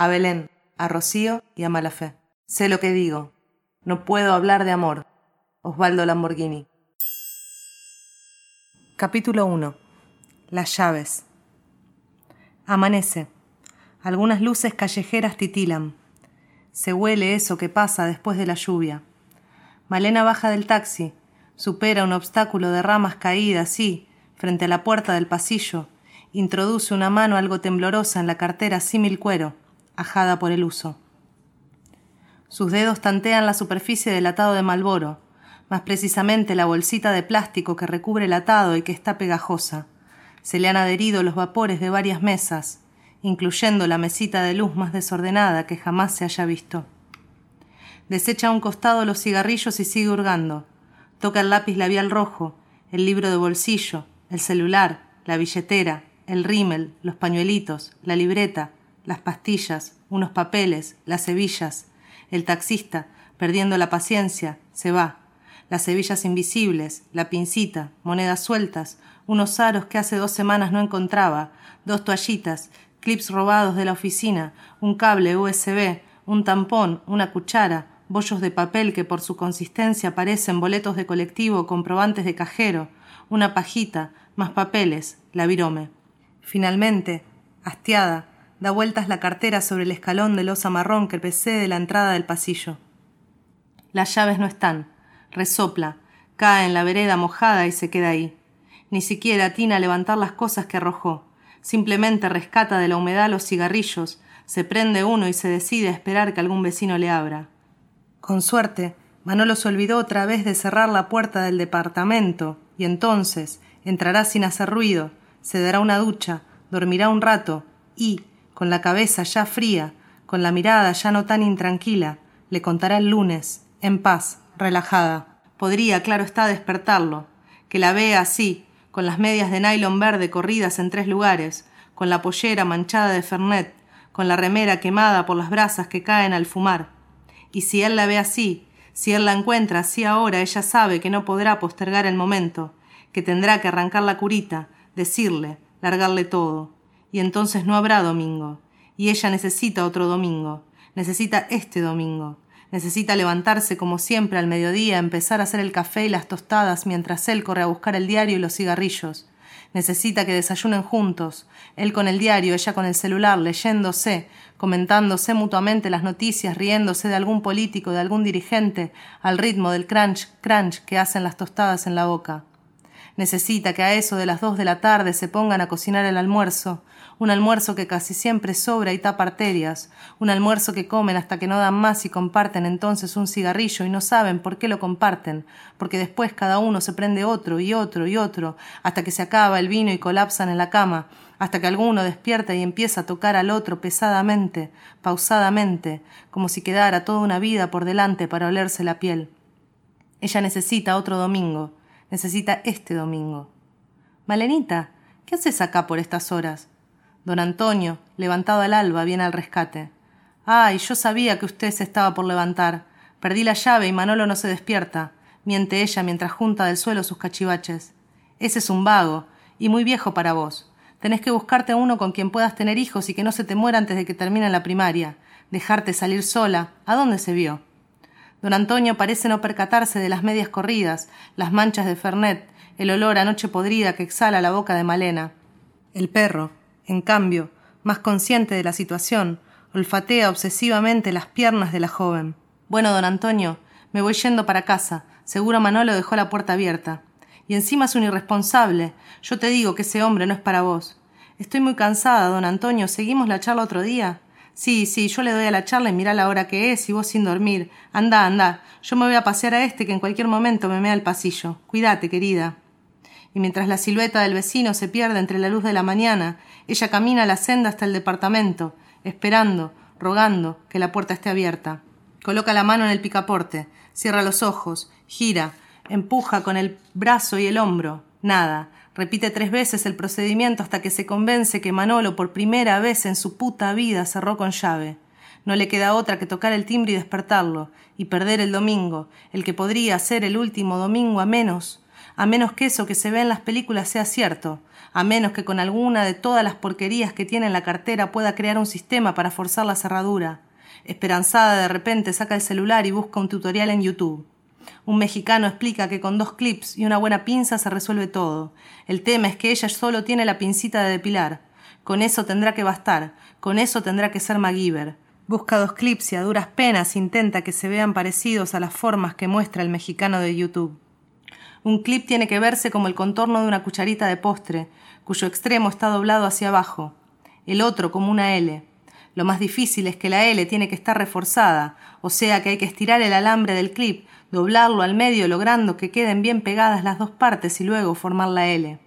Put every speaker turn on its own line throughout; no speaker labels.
A Belén, a Rocío y a Malafé. Sé lo que digo. No puedo hablar de amor. Osvaldo Lamborghini. Capítulo 1. Las llaves. Amanece. Algunas luces callejeras titilan. Se huele eso que pasa después de la lluvia. Malena baja del taxi, supera un obstáculo de ramas caídas y, frente a la puerta del pasillo, introduce una mano algo temblorosa en la cartera símil cuero, ajada por el uso. Sus dedos tantean la superficie del atado de Malboro, más precisamente la bolsita de plástico que recubre el atado y que está pegajosa. Se le han adherido los vapores de varias mesas, incluyendo la mesita de luz más desordenada que jamás se haya visto. Desecha a un costado los cigarrillos y sigue hurgando. Toca el lápiz labial rojo, el libro de bolsillo, el celular, la billetera, el rímel, los pañuelitos, la libreta, las pastillas, unos papeles, las hebillas. El taxista, perdiendo la paciencia, se va. Las hebillas invisibles, la pincita, monedas sueltas, unos aros que hace dos semanas no encontraba, dos toallitas, clips robados de la oficina, un cable USB, un tampón, una cuchara, bollos de papel que por su consistencia parecen boletos de colectivo, comprobantes de cajero, una pajita, más papeles, la virome. Finalmente, hastiada, da vueltas la cartera sobre el escalón de losa marrón que precede la entrada del pasillo. Las llaves no están. Resopla, cae en la vereda mojada y se queda ahí. Ni siquiera atina a levantar las cosas que arrojó. Simplemente rescata de la humedad los cigarrillos, se prende uno y se decide a esperar que algún vecino le abra. Con suerte, Manolo se olvidó otra vez de cerrar la puerta del departamento, y entonces entrará sin hacer ruido, se dará una ducha, dormirá un rato, y, con la cabeza ya fría, con la mirada ya no tan intranquila, le contará el lunes, en paz, relajada. Podría, claro está, despertarlo, que la vea así, con las medias de nylon verde corridas en tres lugares, con la pollera manchada de fernet, con la remera quemada por las brasas que caen al fumar. Y si él la ve así, si él la encuentra así ahora, ella sabe que no podrá postergar el momento, que tendrá que arrancar la curita, decirle, largarle todo. Y entonces no habrá domingo. Y ella necesita otro domingo. Necesita este domingo. Necesita levantarse como siempre al mediodía, empezar a hacer el café y las tostadas mientras él corre a buscar el diario y los cigarrillos. Necesita que desayunen juntos, él con el diario, ella con el celular, leyéndose, comentándose mutuamente las noticias, riéndose de algún político, de algún dirigente, al ritmo del crunch, crunch que hacen las tostadas en la boca. Necesita que a eso de las dos de la tarde se pongan a cocinar el almuerzo, un almuerzo que casi siempre sobra y tapa arterias, un almuerzo que comen hasta que no dan más y comparten entonces un cigarrillo y no saben por qué lo comparten, porque después cada uno se prende otro y otro y otro, hasta que se acaba el vino y colapsan en la cama, hasta que alguno despierta y empieza a tocar al otro pesadamente, pausadamente, como si quedara toda una vida por delante para olerse la piel. Ella necesita otro domingo, necesita este domingo. Malenita, ¿qué haces acá por estas horas? Don Antonio, levantado al alba, viene al rescate. Ay, yo sabía que usted se estaba por levantar. Perdí la llave y Manolo no se despierta, miente ella mientras junta del suelo sus cachivaches. Ese es un vago, y muy viejo para vos. Tenés que buscarte uno con quien puedas tener hijos y que no se te muera antes de que termine la primaria. Dejarte salir sola. ¿A dónde se vio? Don Antonio parece no percatarse de las medias corridas, las manchas de Fernet, el olor a noche podrida que exhala la boca de Malena. El perro, en cambio, más consciente de la situación, olfatea obsesivamente las piernas de la joven. Bueno, don Antonio, me voy yendo para casa. Seguro Manolo dejó la puerta abierta. Y encima es un irresponsable. Yo te digo que ese hombre no es para vos. Estoy muy cansada, don Antonio. ¿Seguimos la charla otro día? Sí, sí, yo le doy a la charla y mira la hora que es y vos sin dormir. Anda, anda. Yo me voy a pasear a este que en cualquier momento me mea al pasillo. Cuídate, querida y mientras la silueta del vecino se pierde entre la luz de la mañana, ella camina la senda hasta el departamento, esperando, rogando que la puerta esté abierta. Coloca la mano en el picaporte, cierra los ojos, gira, empuja con el brazo y el hombro. Nada. Repite tres veces el procedimiento hasta que se convence que Manolo por primera vez en su puta vida cerró con llave. No le queda otra que tocar el timbre y despertarlo, y perder el domingo, el que podría ser el último domingo a menos, a menos que eso que se ve en las películas sea cierto, a menos que con alguna de todas las porquerías que tiene en la cartera pueda crear un sistema para forzar la cerradura. Esperanzada de repente saca el celular y busca un tutorial en YouTube. Un mexicano explica que con dos clips y una buena pinza se resuelve todo. El tema es que ella solo tiene la pincita de depilar. Con eso tendrá que bastar, con eso tendrá que ser MacGyver. Busca dos clips y a duras penas intenta que se vean parecidos a las formas que muestra el mexicano de YouTube. Un clip tiene que verse como el contorno de una cucharita de postre, cuyo extremo está doblado hacia abajo, el otro como una L. Lo más difícil es que la L tiene que estar reforzada, o sea que hay que estirar el alambre del clip, doblarlo al medio logrando que queden bien pegadas las dos partes y luego formar la L.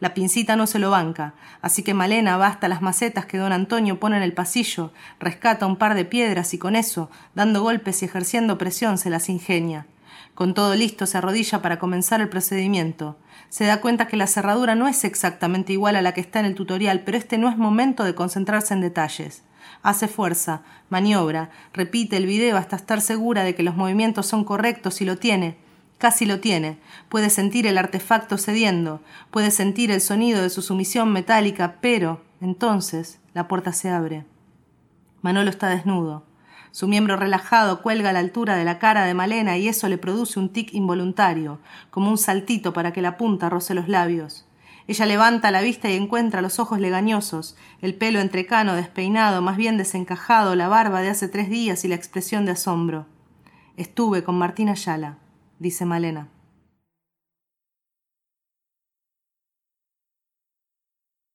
La pincita no se lo banca, así que Malena va hasta las macetas que don Antonio pone en el pasillo, rescata un par de piedras y con eso, dando golpes y ejerciendo presión, se las ingenia. Con todo listo, se arrodilla para comenzar el procedimiento. Se da cuenta que la cerradura no es exactamente igual a la que está en el tutorial, pero este no es momento de concentrarse en detalles. Hace fuerza, maniobra, repite el video hasta estar segura de que los movimientos son correctos y lo tiene. Casi lo tiene. Puede sentir el artefacto cediendo, puede sentir el sonido de su sumisión metálica, pero entonces la puerta se abre. Manolo está desnudo. Su miembro relajado cuelga a la altura de la cara de Malena y eso le produce un tic involuntario, como un saltito para que la punta roce los labios. Ella levanta la vista y encuentra los ojos legañosos, el pelo entrecano despeinado, más bien desencajado, la barba de hace tres días y la expresión de asombro. Estuve con Martina Ayala, dice Malena.